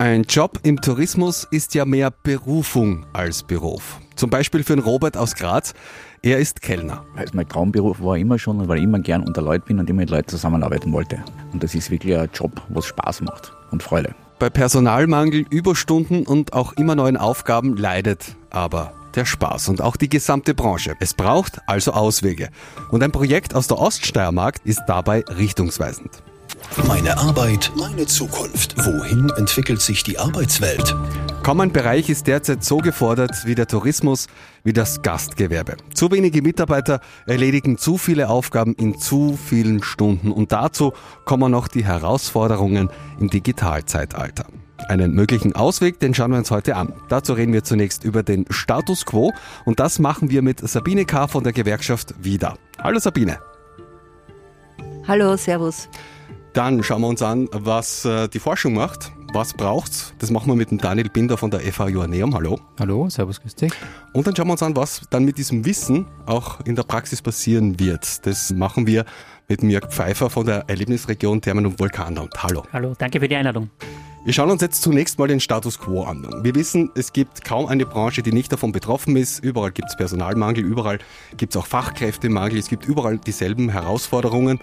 Ein Job im Tourismus ist ja mehr Berufung als Beruf. Zum Beispiel für den Robert aus Graz. Er ist Kellner. Also mein Traumberuf war immer schon, weil ich immer gern unter Leuten bin und immer mit Leuten zusammenarbeiten wollte. Und das ist wirklich ein Job, was Spaß macht und Freude. Bei Personalmangel, Überstunden und auch immer neuen Aufgaben leidet aber der Spaß und auch die gesamte Branche. Es braucht also Auswege. Und ein Projekt aus der Oststeiermark ist dabei richtungsweisend. Meine Arbeit, meine Zukunft. Wohin entwickelt sich die Arbeitswelt? Kaum ein Bereich ist derzeit so gefordert wie der Tourismus, wie das Gastgewerbe. Zu wenige Mitarbeiter erledigen zu viele Aufgaben in zu vielen Stunden und dazu kommen noch die Herausforderungen im Digitalzeitalter. Einen möglichen Ausweg, den schauen wir uns heute an. Dazu reden wir zunächst über den Status quo und das machen wir mit Sabine K. von der Gewerkschaft wieder. Hallo Sabine. Hallo, Servus. Dann schauen wir uns an, was äh, die Forschung macht. Was braucht's? Das machen wir mit dem Daniel Binder von der FH Joanneum. Hallo. Hallo, servus, grüß dich. Und dann schauen wir uns an, was dann mit diesem Wissen auch in der Praxis passieren wird. Das machen wir mit Jörg Pfeiffer von der Erlebnisregion Thermen- und Vulkanland. Hallo. Hallo, danke für die Einladung. Wir schauen uns jetzt zunächst mal den Status quo an. Wir wissen, es gibt kaum eine Branche, die nicht davon betroffen ist. Überall gibt es Personalmangel, überall gibt es auch Fachkräftemangel, es gibt überall dieselben Herausforderungen.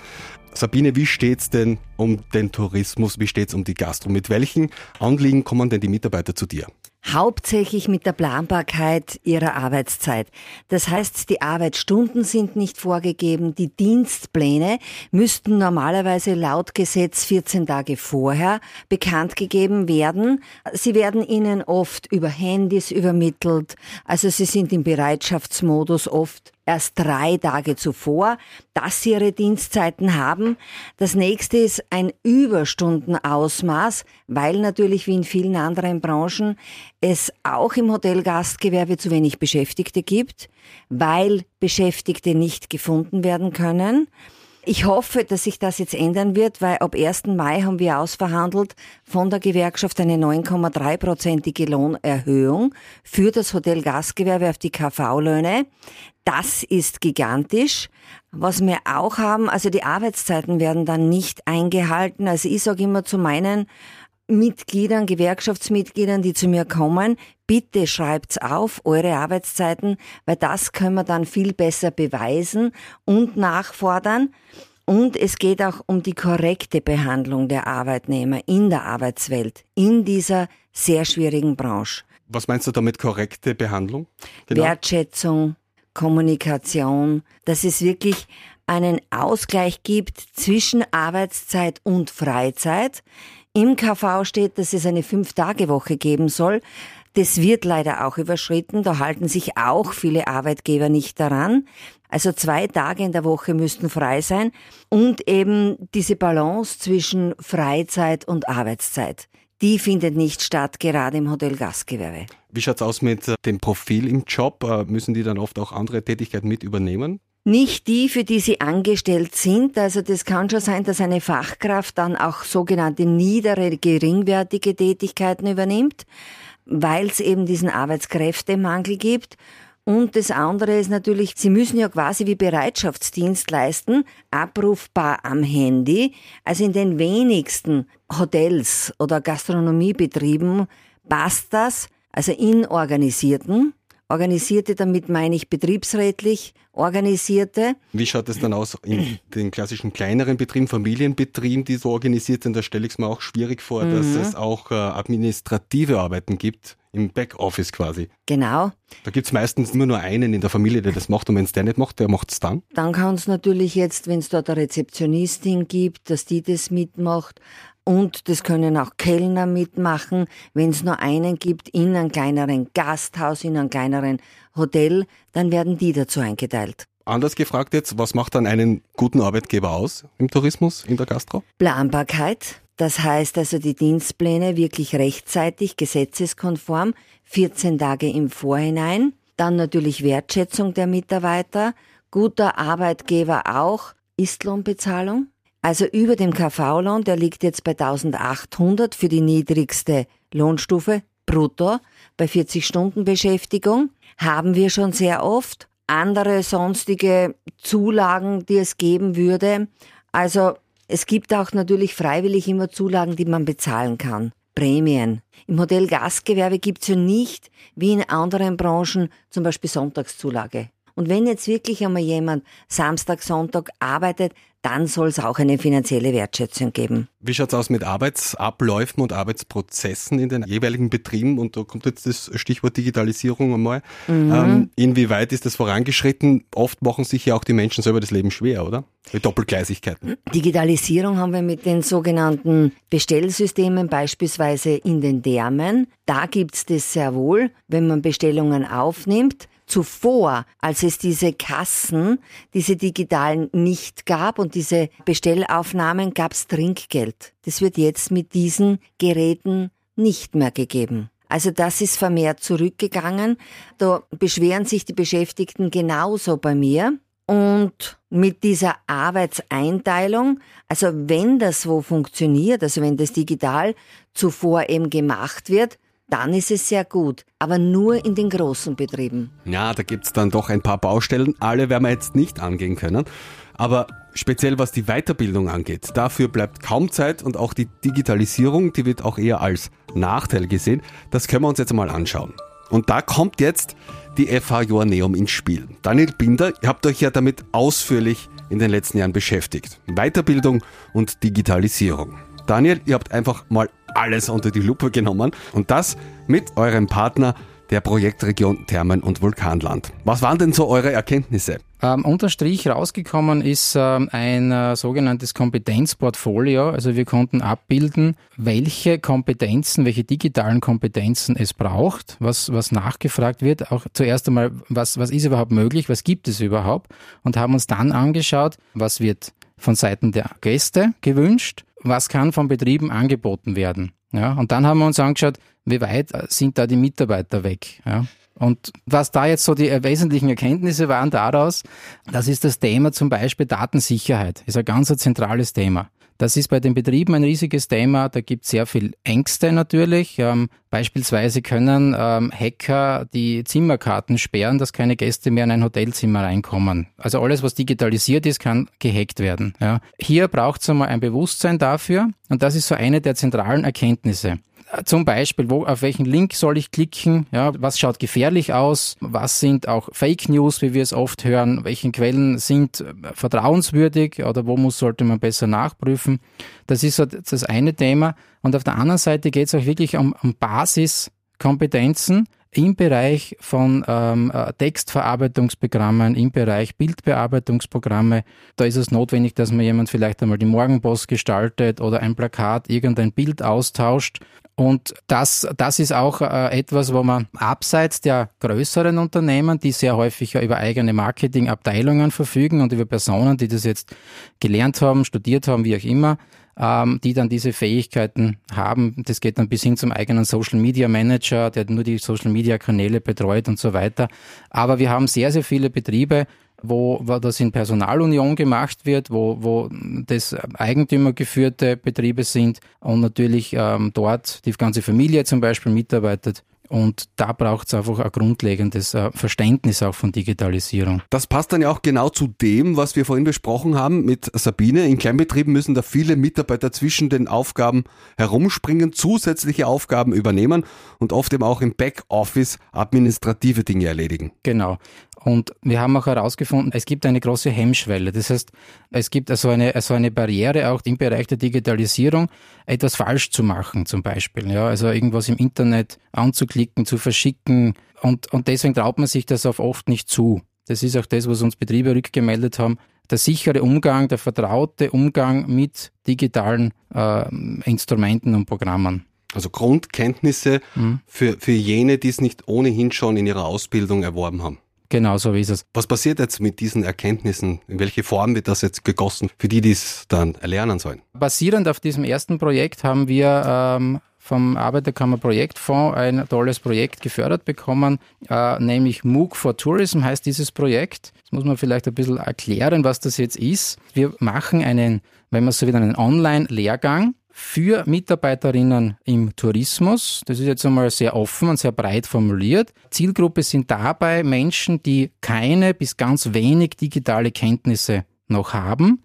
Sabine, wie steht's denn um den Tourismus? Wie steht's um die Gastro? Mit welchen Anliegen kommen denn die Mitarbeiter zu dir? Hauptsächlich mit der Planbarkeit ihrer Arbeitszeit. Das heißt, die Arbeitsstunden sind nicht vorgegeben, die Dienstpläne müssten normalerweise laut Gesetz 14 Tage vorher bekannt gegeben werden. Sie werden ihnen oft über Handys übermittelt, also sie sind im Bereitschaftsmodus oft erst drei Tage zuvor, dass sie ihre Dienstzeiten haben. Das nächste ist ein Überstundenausmaß, weil natürlich wie in vielen anderen Branchen es auch im Hotelgastgewerbe zu wenig Beschäftigte gibt, weil Beschäftigte nicht gefunden werden können. Ich hoffe, dass sich das jetzt ändern wird, weil ab 1. Mai haben wir ausverhandelt von der Gewerkschaft eine 9,3-prozentige Lohnerhöhung für das Hotelgastgewerbe auf die KV-Löhne. Das ist gigantisch. Was wir auch haben, also die Arbeitszeiten werden dann nicht eingehalten. Also ich sage immer zu meinen Mitgliedern, Gewerkschaftsmitgliedern, die zu mir kommen, bitte schreibt's auf, eure Arbeitszeiten, weil das können wir dann viel besser beweisen und nachfordern. Und es geht auch um die korrekte Behandlung der Arbeitnehmer in der Arbeitswelt, in dieser sehr schwierigen Branche. Was meinst du damit korrekte Behandlung? Genau. Wertschätzung, Kommunikation, dass es wirklich einen Ausgleich gibt zwischen Arbeitszeit und Freizeit. Im KV steht, dass es eine Fünf-Tage-Woche geben soll. Das wird leider auch überschritten. Da halten sich auch viele Arbeitgeber nicht daran. Also zwei Tage in der Woche müssten frei sein und eben diese Balance zwischen Freizeit und Arbeitszeit. Die findet nicht statt, gerade im Hotelgastgewerbe. Wie schaut's aus mit äh, dem Profil im Job? Äh, müssen die dann oft auch andere Tätigkeiten mit übernehmen? Nicht die, für die sie angestellt sind. Also das kann schon sein, dass eine Fachkraft dann auch sogenannte niedere, geringwertige Tätigkeiten übernimmt, weil es eben diesen Arbeitskräftemangel gibt. Und das andere ist natürlich, Sie müssen ja quasi wie Bereitschaftsdienst leisten, abrufbar am Handy. Also in den wenigsten Hotels oder Gastronomiebetrieben passt das, also in organisierten. Organisierte, damit meine ich betriebsrätlich organisierte. Wie schaut es dann aus in den klassischen kleineren Betrieben, Familienbetrieben, die so organisiert sind? Da stelle ich es mir auch schwierig vor, mhm. dass es auch äh, administrative Arbeiten gibt im Backoffice quasi. Genau. Da gibt es meistens immer nur einen in der Familie, der das macht und wenn es der nicht macht, der macht es dann. Dann kann es natürlich jetzt, wenn es dort eine Rezeptionistin gibt, dass die das mitmacht. Und das können auch Kellner mitmachen, wenn es nur einen gibt in einem kleineren Gasthaus, in einem kleineren Hotel, dann werden die dazu eingeteilt. Anders gefragt jetzt, was macht dann einen guten Arbeitgeber aus im Tourismus, in der Gastro? Planbarkeit. Das heißt also die Dienstpläne wirklich rechtzeitig, gesetzeskonform, 14 Tage im Vorhinein. Dann natürlich Wertschätzung der Mitarbeiter. Guter Arbeitgeber auch. Istlohnbezahlung. Also über dem KV-Lohn, der liegt jetzt bei 1800 für die niedrigste Lohnstufe brutto bei 40 Stunden Beschäftigung, haben wir schon sehr oft. Andere sonstige Zulagen, die es geben würde. Also es gibt auch natürlich freiwillig immer Zulagen, die man bezahlen kann. Prämien. Im Modell Gastgewerbe gibt's ja nicht, wie in anderen Branchen, zum Beispiel Sonntagszulage. Und wenn jetzt wirklich einmal jemand Samstag, Sonntag arbeitet, dann soll es auch eine finanzielle Wertschätzung geben. Wie schaut's aus mit Arbeitsabläufen und Arbeitsprozessen in den jeweiligen Betrieben? Und da kommt jetzt das Stichwort Digitalisierung einmal. Ähm, inwieweit ist das vorangeschritten? Oft machen sich ja auch die Menschen selber das Leben schwer, oder? Mit Doppelgleisigkeiten. Digitalisierung haben wir mit den sogenannten Bestellsystemen, beispielsweise in den Därmen. Da gibt's das sehr wohl, wenn man Bestellungen aufnimmt. Zuvor, als es diese Kassen, diese digitalen nicht gab und diese Bestellaufnahmen, gab's Trinkgeld. Das wird jetzt mit diesen Geräten nicht mehr gegeben. Also das ist vermehrt zurückgegangen. Da beschweren sich die Beschäftigten genauso bei mir. Und mit dieser Arbeitseinteilung, also wenn das wo funktioniert, also wenn das digital zuvor eben gemacht wird, dann ist es sehr gut, aber nur in den großen Betrieben. Ja, da gibt's dann doch ein paar Baustellen. Alle werden wir jetzt nicht angehen können. Aber speziell was die Weiterbildung angeht, dafür bleibt kaum Zeit und auch die Digitalisierung, die wird auch eher als Nachteil gesehen. Das können wir uns jetzt mal anschauen. Und da kommt jetzt die FH Joanneum ins Spiel. Daniel Binder, ihr habt euch ja damit ausführlich in den letzten Jahren beschäftigt. Weiterbildung und Digitalisierung. Daniel, ihr habt einfach mal alles unter die Lupe genommen und das mit eurem Partner der Projektregion Thermen- und Vulkanland. Was waren denn so eure Erkenntnisse? Ähm, unter Strich rausgekommen ist ähm, ein äh, sogenanntes Kompetenzportfolio. Also wir konnten abbilden, welche Kompetenzen, welche digitalen Kompetenzen es braucht, was, was nachgefragt wird. Auch zuerst einmal, was, was ist überhaupt möglich, was gibt es überhaupt und haben uns dann angeschaut, was wird von Seiten der Gäste gewünscht, was kann von Betrieben angeboten werden. Ja, und dann haben wir uns angeschaut, wie weit äh, sind da die Mitarbeiter weg. Ja. Und was da jetzt so die äh, wesentlichen Erkenntnisse waren daraus, das ist das Thema zum Beispiel Datensicherheit. Ist ein ganz ein zentrales Thema. Das ist bei den Betrieben ein riesiges Thema. Da gibt es sehr viel Ängste natürlich. Ähm, beispielsweise können ähm, Hacker die Zimmerkarten sperren, dass keine Gäste mehr in ein Hotelzimmer reinkommen. Also alles, was digitalisiert ist, kann gehackt werden. Ja. Hier braucht es einmal ein Bewusstsein dafür. Und das ist so eine der zentralen Erkenntnisse. Zum Beispiel, wo, auf welchen Link soll ich klicken? Ja, was schaut gefährlich aus? Was sind auch Fake News, wie wir es oft hören? Welche Quellen sind äh, vertrauenswürdig oder wo muss, sollte man besser nachprüfen? Das ist so das eine Thema. Und auf der anderen Seite geht es auch wirklich um, um Basiskompetenzen im Bereich von ähm, äh, Textverarbeitungsprogrammen, im Bereich Bildbearbeitungsprogramme. Da ist es notwendig, dass man jemand vielleicht einmal die Morgenpost gestaltet oder ein Plakat, irgendein Bild austauscht. Und das, das ist auch äh, etwas, wo man abseits der größeren Unternehmen, die sehr häufig ja über eigene Marketingabteilungen verfügen und über Personen, die das jetzt gelernt haben, studiert haben, wie auch immer, ähm, die dann diese Fähigkeiten haben. Das geht dann bis hin zum eigenen Social Media Manager, der nur die Social Media Kanäle betreut und so weiter. Aber wir haben sehr, sehr viele Betriebe, wo, wo das in Personalunion gemacht wird, wo, wo das eigentümergeführte Betriebe sind und natürlich ähm, dort die ganze Familie zum Beispiel mitarbeitet. Und da braucht es einfach ein grundlegendes äh, Verständnis auch von Digitalisierung. Das passt dann ja auch genau zu dem, was wir vorhin besprochen haben mit Sabine. In Kleinbetrieben müssen da viele Mitarbeiter zwischen den Aufgaben herumspringen, zusätzliche Aufgaben übernehmen und oft eben auch im Backoffice administrative Dinge erledigen. Genau. Und wir haben auch herausgefunden, es gibt eine große Hemmschwelle. Das heißt, es gibt also eine, also eine Barriere auch im Bereich der Digitalisierung, etwas falsch zu machen zum Beispiel. Ja, also irgendwas im Internet anzuklicken, zu verschicken. Und, und deswegen traut man sich das auch oft nicht zu. Das ist auch das, was uns Betriebe rückgemeldet haben. Der sichere Umgang, der vertraute Umgang mit digitalen äh, Instrumenten und Programmen. Also Grundkenntnisse mhm. für, für jene, die es nicht ohnehin schon in ihrer Ausbildung erworben haben. Genau, so ist es. Was passiert jetzt mit diesen Erkenntnissen? In welche Form wird das jetzt gegossen, für die, die es dann erlernen sollen? Basierend auf diesem ersten Projekt haben wir ähm, vom Arbeiterkammer Projektfonds ein tolles Projekt gefördert bekommen, äh, nämlich MOOC for Tourism heißt dieses Projekt. Das muss man vielleicht ein bisschen erklären, was das jetzt ist. Wir machen einen, wenn man so will, einen Online-Lehrgang für Mitarbeiterinnen im Tourismus. Das ist jetzt einmal sehr offen und sehr breit formuliert. Zielgruppe sind dabei Menschen, die keine bis ganz wenig digitale Kenntnisse noch haben,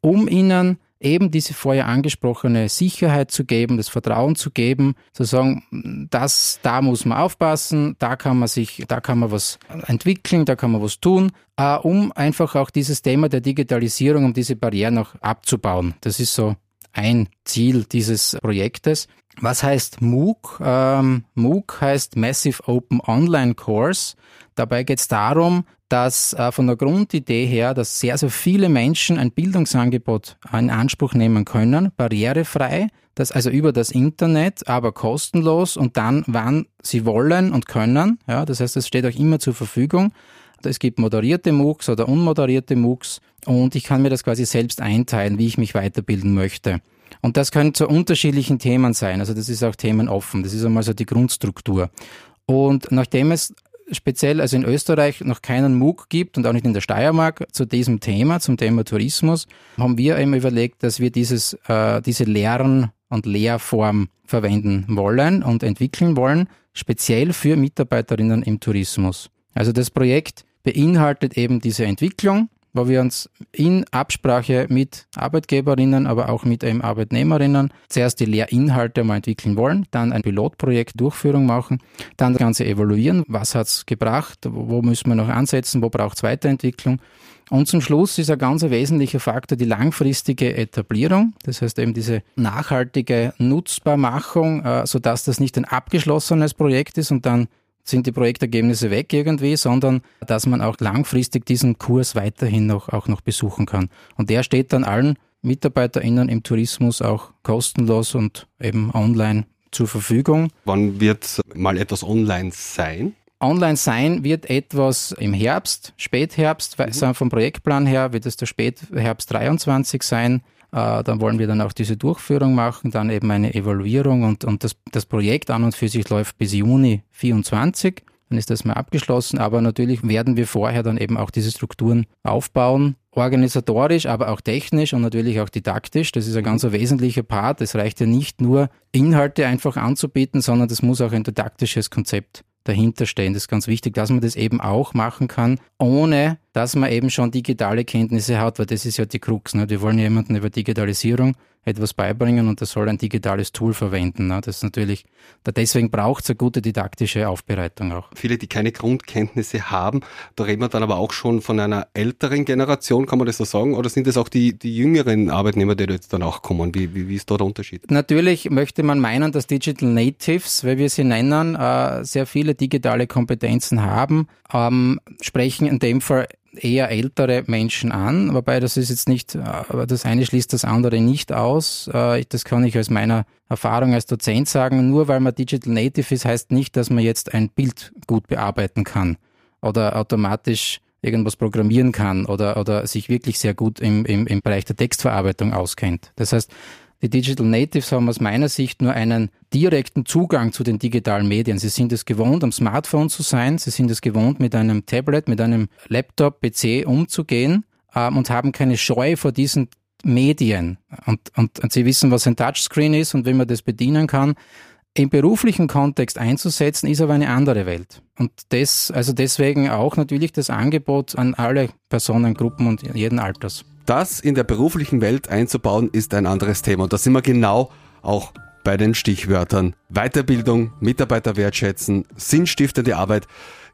um ihnen eben diese vorher angesprochene Sicherheit zu geben, das Vertrauen zu geben, zu sagen, das, da muss man aufpassen, da kann man sich, da kann man was entwickeln, da kann man was tun, äh, um einfach auch dieses Thema der Digitalisierung, um diese Barrieren noch abzubauen. Das ist so ein Ziel dieses Projektes. Was heißt MOOC? Ähm, MOOC heißt Massive Open Online Course. Dabei geht es darum, dass äh, von der Grundidee her, dass sehr, sehr viele Menschen ein Bildungsangebot in Anspruch nehmen können, barrierefrei, das also über das Internet, aber kostenlos und dann, wann sie wollen und können. Ja, das heißt, es steht euch immer zur Verfügung. Es gibt moderierte MOOCs oder unmoderierte MOOCs und ich kann mir das quasi selbst einteilen, wie ich mich weiterbilden möchte. Und das können zu unterschiedlichen Themen sein. Also das ist auch themenoffen. Das ist einmal so die Grundstruktur. Und nachdem es speziell also in Österreich noch keinen MOOC gibt und auch nicht in der Steiermark zu diesem Thema, zum Thema Tourismus, haben wir eben überlegt, dass wir dieses, äh, diese Lern- und Lehrform verwenden wollen und entwickeln wollen, speziell für Mitarbeiterinnen im Tourismus. Also das Projekt beinhaltet eben diese Entwicklung wo wir uns in Absprache mit Arbeitgeberinnen, aber auch mit eben Arbeitnehmerinnen zuerst die Lehrinhalte mal entwickeln wollen, dann ein Pilotprojekt Durchführung machen, dann das Ganze evaluieren, was hat's gebracht, wo müssen wir noch ansetzen, wo braucht es Weiterentwicklung. Und zum Schluss ist ein ganz wesentlicher Faktor die langfristige Etablierung, das heißt eben diese nachhaltige Nutzbarmachung, äh, sodass das nicht ein abgeschlossenes Projekt ist und dann sind die Projektergebnisse weg irgendwie, sondern dass man auch langfristig diesen Kurs weiterhin noch, auch noch besuchen kann. Und der steht dann allen MitarbeiterInnen im Tourismus auch kostenlos und eben online zur Verfügung. Wann wird mal etwas online sein? Online sein wird etwas im Herbst, Spätherbst, mhm. vom Projektplan her wird es der Spätherbst 23 sein. Äh, dann wollen wir dann auch diese Durchführung machen, dann eben eine Evaluierung und, und das, das Projekt an und für sich läuft bis Juni 24. Dann ist das mal abgeschlossen, aber natürlich werden wir vorher dann eben auch diese Strukturen aufbauen, organisatorisch, aber auch technisch und natürlich auch didaktisch. Das ist ein ganz wesentlicher Part. Es reicht ja nicht nur, Inhalte einfach anzubieten, sondern das muss auch ein didaktisches Konzept dahinter stehen. Das ist ganz wichtig, dass man das eben auch machen kann, ohne dass man eben schon digitale Kenntnisse hat, weil das ist ja die Krux. Ne? Wir wollen jemanden über Digitalisierung etwas beibringen und das soll ein digitales Tool verwenden. Ne? Das ist natürlich, deswegen braucht es eine gute didaktische Aufbereitung auch. Viele, die keine Grundkenntnisse haben, da reden wir dann aber auch schon von einer älteren Generation, kann man das so sagen? Oder sind das auch die, die jüngeren Arbeitnehmer, die jetzt dann auch kommen? Wie, wie, wie ist da der Unterschied? Natürlich möchte man meinen, dass Digital Natives, weil wir sie nennen, äh, sehr viele digitale Kompetenzen haben, ähm, sprechen in dem Fall eher ältere Menschen an, wobei das ist jetzt nicht, äh, das eine schließt das andere nicht aus. Äh, das kann ich aus meiner Erfahrung als Dozent sagen. Nur weil man Digital Native ist, heißt nicht, dass man jetzt ein Bild gut bearbeiten kann oder automatisch irgendwas programmieren kann oder, oder sich wirklich sehr gut im, im, im Bereich der Textverarbeitung auskennt. Das heißt, die Digital Natives haben aus meiner Sicht nur einen direkten Zugang zu den digitalen Medien. Sie sind es gewohnt, am Smartphone zu sein. Sie sind es gewohnt, mit einem Tablet, mit einem Laptop, PC umzugehen ähm, und haben keine Scheu vor diesen Medien. Und, und, und sie wissen, was ein Touchscreen ist und wie man das bedienen kann. Im beruflichen Kontext einzusetzen, ist aber eine andere Welt. Und das, also deswegen auch natürlich das Angebot an alle Personengruppen und jeden Alters. Das in der beruflichen Welt einzubauen, ist ein anderes Thema. Und da sind wir genau auch bei den Stichwörtern Weiterbildung, Mitarbeiter wertschätzen, sinnstiftende Arbeit.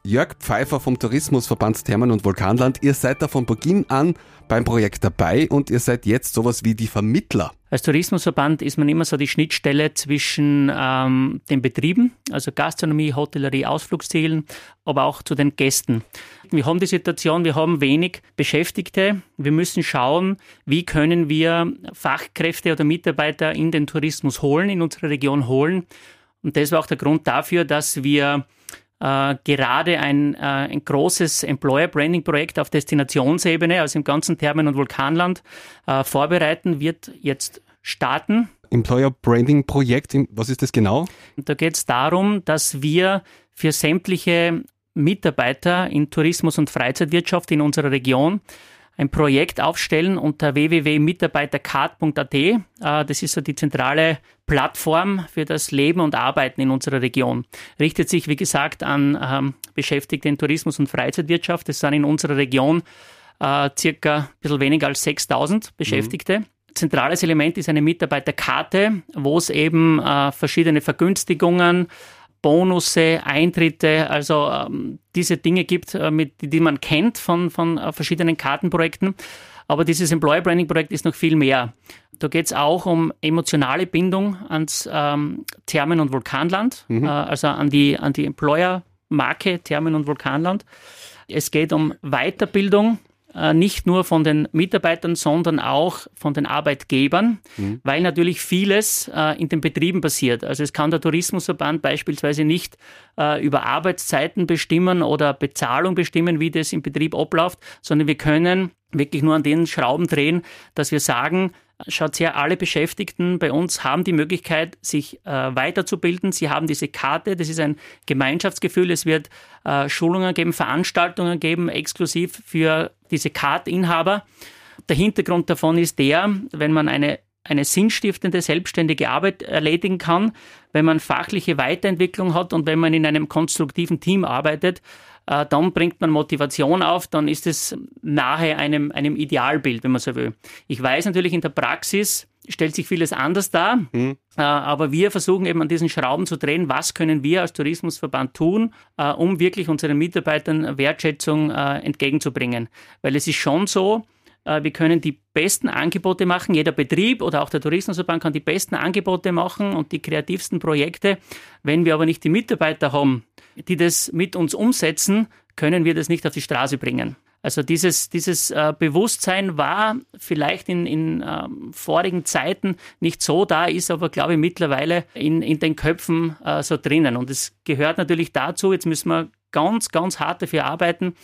Jörg Pfeiffer vom Tourismusverband Thermen und Vulkanland, ihr seid da von Beginn an beim Projekt dabei und ihr seid jetzt sowas wie die Vermittler. Als Tourismusverband ist man immer so die Schnittstelle zwischen ähm, den Betrieben, also Gastronomie, Hotellerie, Ausflugszielen, aber auch zu den Gästen. Wir haben die Situation, wir haben wenig Beschäftigte. Wir müssen schauen, wie können wir Fachkräfte oder Mitarbeiter in den Tourismus holen, in unsere Region holen. Und das war auch der Grund dafür, dass wir äh, gerade ein, äh, ein großes Employer Branding Projekt auf Destinationsebene, also im ganzen Thermen- und Vulkanland, äh, vorbereiten, wird jetzt starten. Employer Branding Projekt, was ist das genau? Und da geht es darum, dass wir für sämtliche Mitarbeiter in Tourismus und Freizeitwirtschaft in unserer Region ein Projekt aufstellen unter www.mitarbeitercard.at. Äh, das ist so die zentrale Plattform für das Leben und Arbeiten in unserer Region. Richtet sich, wie gesagt, an ähm, Beschäftigte in Tourismus und Freizeitwirtschaft. Das sind in unserer Region äh, circa ein bisschen weniger als 6000 Beschäftigte. Mhm. zentrales Element ist eine Mitarbeiterkarte, wo es eben äh, verschiedene Vergünstigungen, Bonusse, Eintritte, also ähm, diese Dinge gibt, äh, mit, die man kennt von, von äh, verschiedenen Kartenprojekten. Aber dieses Employer Branding Projekt ist noch viel mehr. Da geht es auch um emotionale Bindung ans ähm, Thermen- und Vulkanland, mhm. äh, also an die, an die Employer-Marke Thermen- und Vulkanland. Es geht um Weiterbildung, nicht nur von den Mitarbeitern, sondern auch von den Arbeitgebern, mhm. weil natürlich vieles äh, in den Betrieben passiert. Also es kann der Tourismusverband beispielsweise nicht äh, über Arbeitszeiten bestimmen oder Bezahlung bestimmen, wie das im Betrieb abläuft, sondern wir können wirklich nur an den Schrauben drehen, dass wir sagen, schaut her, alle Beschäftigten bei uns haben die Möglichkeit, sich äh, weiterzubilden. Sie haben diese Karte, das ist ein Gemeinschaftsgefühl. Es wird äh, Schulungen geben, Veranstaltungen geben, exklusiv für diese Card-Inhaber. Der Hintergrund davon ist der, wenn man eine eine sinnstiftende, selbstständige Arbeit erledigen kann, wenn man fachliche Weiterentwicklung hat und wenn man in einem konstruktiven Team arbeitet, äh, dann bringt man Motivation auf, dann ist es nahe einem, einem Idealbild, wenn man so will. Ich weiß natürlich, in der Praxis stellt sich vieles anders dar, mhm. aber wir versuchen eben an diesen Schrauben zu drehen, was können wir als Tourismusverband tun, äh, um wirklich unseren Mitarbeitern Wertschätzung entgegenzubringen. Weil es ist schon so, wir können die besten Angebote machen. Jeder Betrieb oder auch der Tourismusverband kann die besten Angebote machen und die kreativsten Projekte. Wenn wir aber nicht die Mitarbeiter haben, die das mit uns umsetzen, können wir das nicht auf die Straße bringen. Also dieses, dieses äh, Bewusstsein war vielleicht in, in ähm, vorigen Zeiten nicht so da, ist aber, glaube ich, mittlerweile in, in den Köpfen äh, so drinnen. Und es gehört natürlich dazu, jetzt müssen wir ganz, ganz hart dafür arbeiten,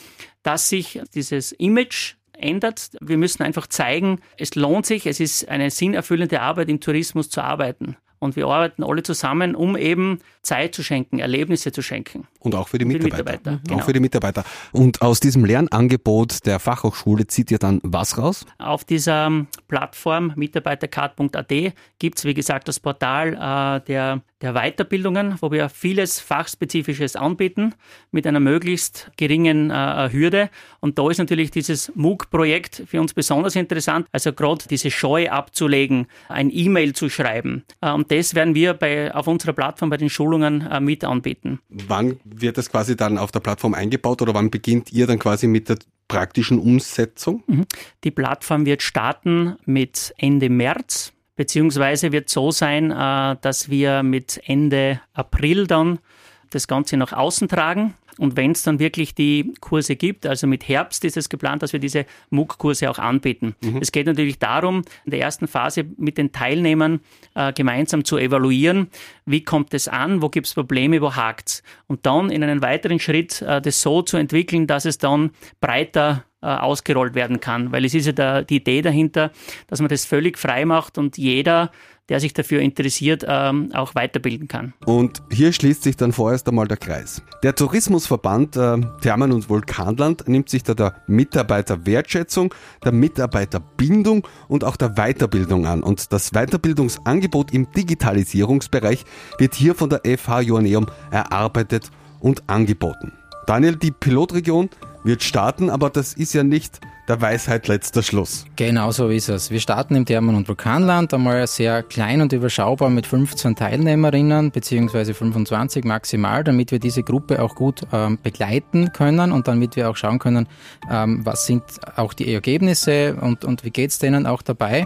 dass sich dieses Image ändert. Wir müssen einfach zeigen, es lohnt sich, es ist eine sinnerfüllende Arbeit im Tourismus zu arbeiten. Und wir arbeiten alle zusammen, um eben Zeit zu schenken, Erlebnisse zu schenken. Und auch für die Mitarbeiter. Für die Mitarbeiter. Mhm. Genau. Auch für die Mitarbeiter. Und aus diesem Lernangebot der Fachhochschule zieht ihr dann was raus? Auf dieser Plattform mitarbeitercard.at gibt es, wie gesagt, das Portal äh, der, der Weiterbildungen, wo wir vieles Fachspezifisches anbieten mit einer möglichst geringen äh, Hürde. Und da ist natürlich dieses MOOC-Projekt für uns besonders interessant. Also gerade diese Scheu abzulegen, ein E-Mail zu schreiben. Äh, und das werden wir bei, auf unserer Plattform bei den Schulungen äh, mit anbieten. Wann wird das quasi dann auf der Plattform eingebaut oder wann beginnt ihr dann quasi mit der praktischen Umsetzung? Mhm. Die Plattform wird starten mit Ende März, beziehungsweise wird so sein, äh, dass wir mit Ende April dann das Ganze nach außen tragen. Und wenn es dann wirklich die Kurse gibt, also mit Herbst ist es geplant, dass wir diese MOOC-Kurse auch anbieten. Mhm. Es geht natürlich darum, in der ersten Phase mit den Teilnehmern äh, gemeinsam zu evaluieren, wie kommt es an, wo gibt es Probleme, wo hakt es. Und dann in einen weiteren Schritt äh, das so zu entwickeln, dass es dann breiter äh, ausgerollt werden kann. Weil es ist ja der, die Idee dahinter, dass man das völlig frei macht und jeder der sich dafür interessiert, ähm, auch weiterbilden kann. Und hier schließt sich dann vorerst einmal der Kreis. Der Tourismusverband äh, Thermen- und Vulkanland nimmt sich da der Mitarbeiterwertschätzung, der Mitarbeiterbindung und auch der Weiterbildung an. Und das Weiterbildungsangebot im Digitalisierungsbereich wird hier von der FH Joanneum erarbeitet und angeboten. Daniel, die Pilotregion wird starten, aber das ist ja nicht der Weisheit letzter Schluss. Genau so ist es. Wir starten im Thermen- und Vulkanland, einmal sehr klein und überschaubar mit 15 Teilnehmerinnen beziehungsweise 25 maximal, damit wir diese Gruppe auch gut ähm, begleiten können und damit wir auch schauen können, ähm, was sind auch die Ergebnisse und, und wie geht es denen auch dabei.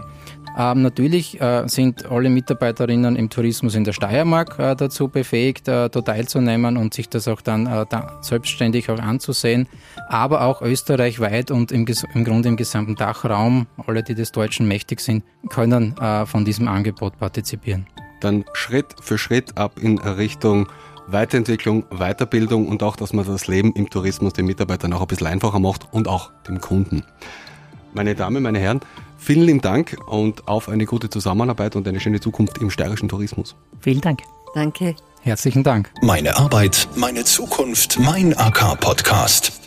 Ähm, natürlich äh, sind alle Mitarbeiterinnen im Tourismus in der Steiermark äh, dazu befähigt, äh, da teilzunehmen und sich das auch dann äh, da selbstständig auch anzusehen. Aber auch österreichweit und im, im Grunde im gesamten Dachraum, alle, die des Deutschen mächtig sind, können äh, von diesem Angebot partizipieren. Dann Schritt für Schritt ab in Richtung Weiterentwicklung, Weiterbildung und auch, dass man das Leben im Tourismus den Mitarbeitern auch ein bisschen einfacher macht und auch dem Kunden. Meine Damen, meine Herren, vielen lieben Dank und auf eine gute Zusammenarbeit und eine schöne Zukunft im steirischen Tourismus. Vielen Dank. Danke. Herzlichen Dank. Meine Arbeit, meine Zukunft, mein AK-Podcast.